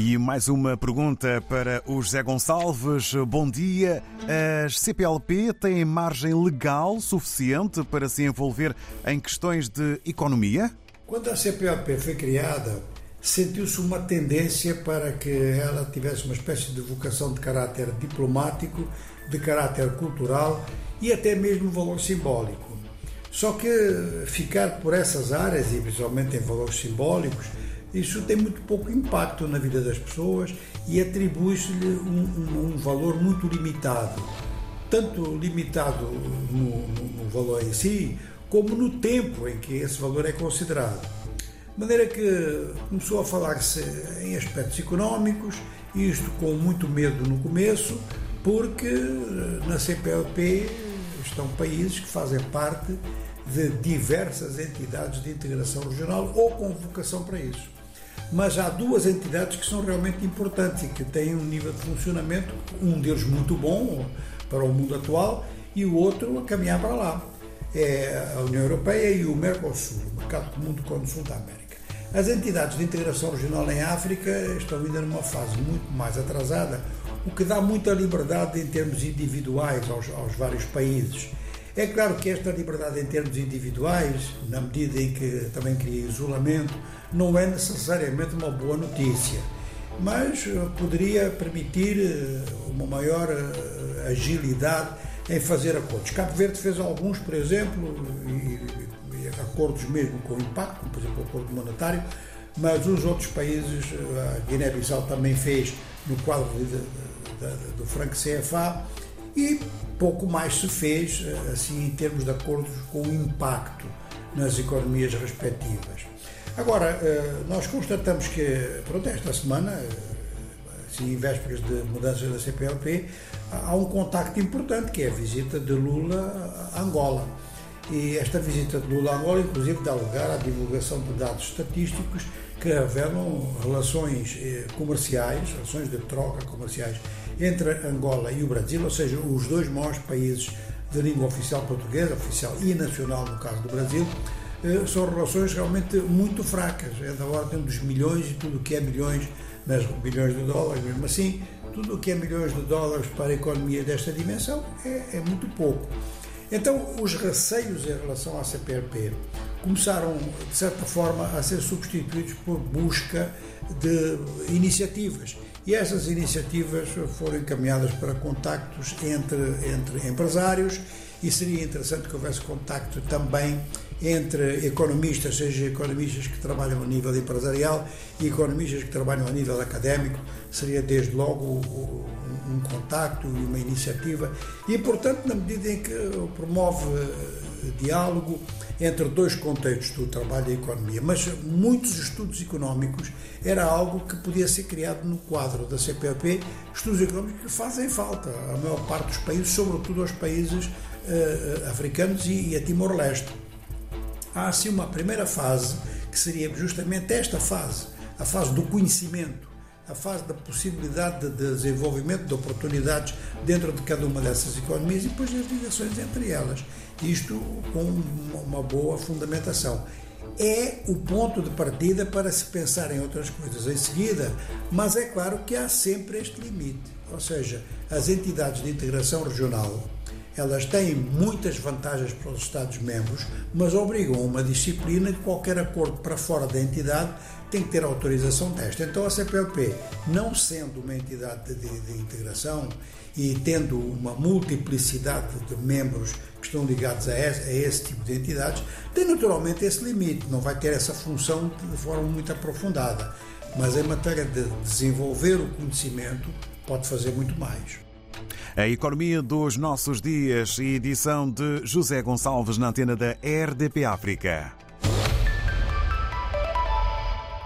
E mais uma pergunta para o José Gonçalves. Bom dia. As CPLP têm margem legal suficiente para se envolver em questões de economia? Quando a CPLP foi criada, sentiu-se uma tendência para que ela tivesse uma espécie de vocação de caráter diplomático, de caráter cultural e até mesmo valor simbólico. Só que ficar por essas áreas, e principalmente em valores simbólicos, isso tem muito pouco impacto na vida das pessoas e atribui-se-lhe um, um, um, valor muito limitado. Tanto limitado no, no, no valor em si, como no tempo em que esse valor é considerado. De maneira que começou a falar-se em aspectos económicos, isto com muito medo no começo, porque na CPLP estão países que fazem parte de diversas entidades de integração regional ou com vocação para isso. Mas há duas entidades que são realmente importantes e que têm um nível de funcionamento, um deles muito bom para o mundo atual e o outro a caminhar para lá. É a União Europeia e o Mercosul, o Mercado Comum do Cone Sul da América. As entidades de integração regional em África estão ainda numa fase muito mais atrasada, o que dá muita liberdade em termos individuais aos, aos vários países. É claro que esta liberdade em termos individuais, na medida em que também cria isolamento, não é necessariamente uma boa notícia, mas eh, poderia permitir eh, uma maior eh, agilidade em fazer acordos. Cabo Verde fez alguns, por exemplo, e, e acordos mesmo com impacto, como por exemplo o acordo monetário, mas os outros países, a Guiné-Bissau também fez no quadro de, de, de, do franco CFA e pouco mais se fez assim em termos de acordos com impacto nas economias respectivas. Agora, nós constatamos que, pronto, esta semana, assim, em vésperas de mudanças da CPLP, há um contacto importante, que é a visita de Lula a Angola. E esta visita de Lula a Angola, inclusive, dá lugar à divulgação de dados estatísticos que revelam relações comerciais, relações de troca comerciais entre Angola e o Brasil, ou seja, os dois maiores países de língua oficial portuguesa, oficial e nacional no caso do Brasil, são relações realmente muito fracas, é da ordem dos milhões e tudo o que é milhões, mas bilhões de dólares, mesmo assim, tudo o que é milhões de dólares para a economia desta dimensão é, é muito pouco. Então, os receios em relação à CPLP começaram, de certa forma, a ser substituídos por busca de iniciativas. E essas iniciativas foram encaminhadas para contactos entre, entre empresários e seria interessante que houvesse contacto também entre economistas, seja economistas que trabalham a nível empresarial e economistas que trabalham a nível académico, seria desde logo um contacto e uma iniciativa e, portanto, na medida em que promove diálogo entre dois contextos do trabalho e a economia, mas muitos estudos económicos era algo que podia ser criado no quadro da CPLP, estudos económicos que fazem falta à maior parte dos países, sobretudo aos países uh, africanos e, e a Timor-Leste. Há assim uma primeira fase que seria justamente esta fase, a fase do conhecimento, a fase da possibilidade de desenvolvimento de oportunidades dentro de cada uma dessas economias e depois as ligações entre elas. Isto com uma boa fundamentação. É o ponto de partida para se pensar em outras coisas em seguida, mas é claro que há sempre este limite. Ou seja, as entidades de integração regional elas têm muitas vantagens para os Estados-membros, mas obrigam a uma disciplina que qualquer acordo para fora da entidade tem que ter autorização desta. Então a CPLP, não sendo uma entidade de, de, integração e tendo uma multiplicidade de membros que estão ligados a esse, a esse, tipo de entidades, tem naturalmente esse limite, não vai ter essa função de forma muito aprofundada. Mas em matéria de desenvolver o conhecimento, pode fazer muito mais. A economia dos nossos dias, edição de José Gonçalves na antena da RDP África.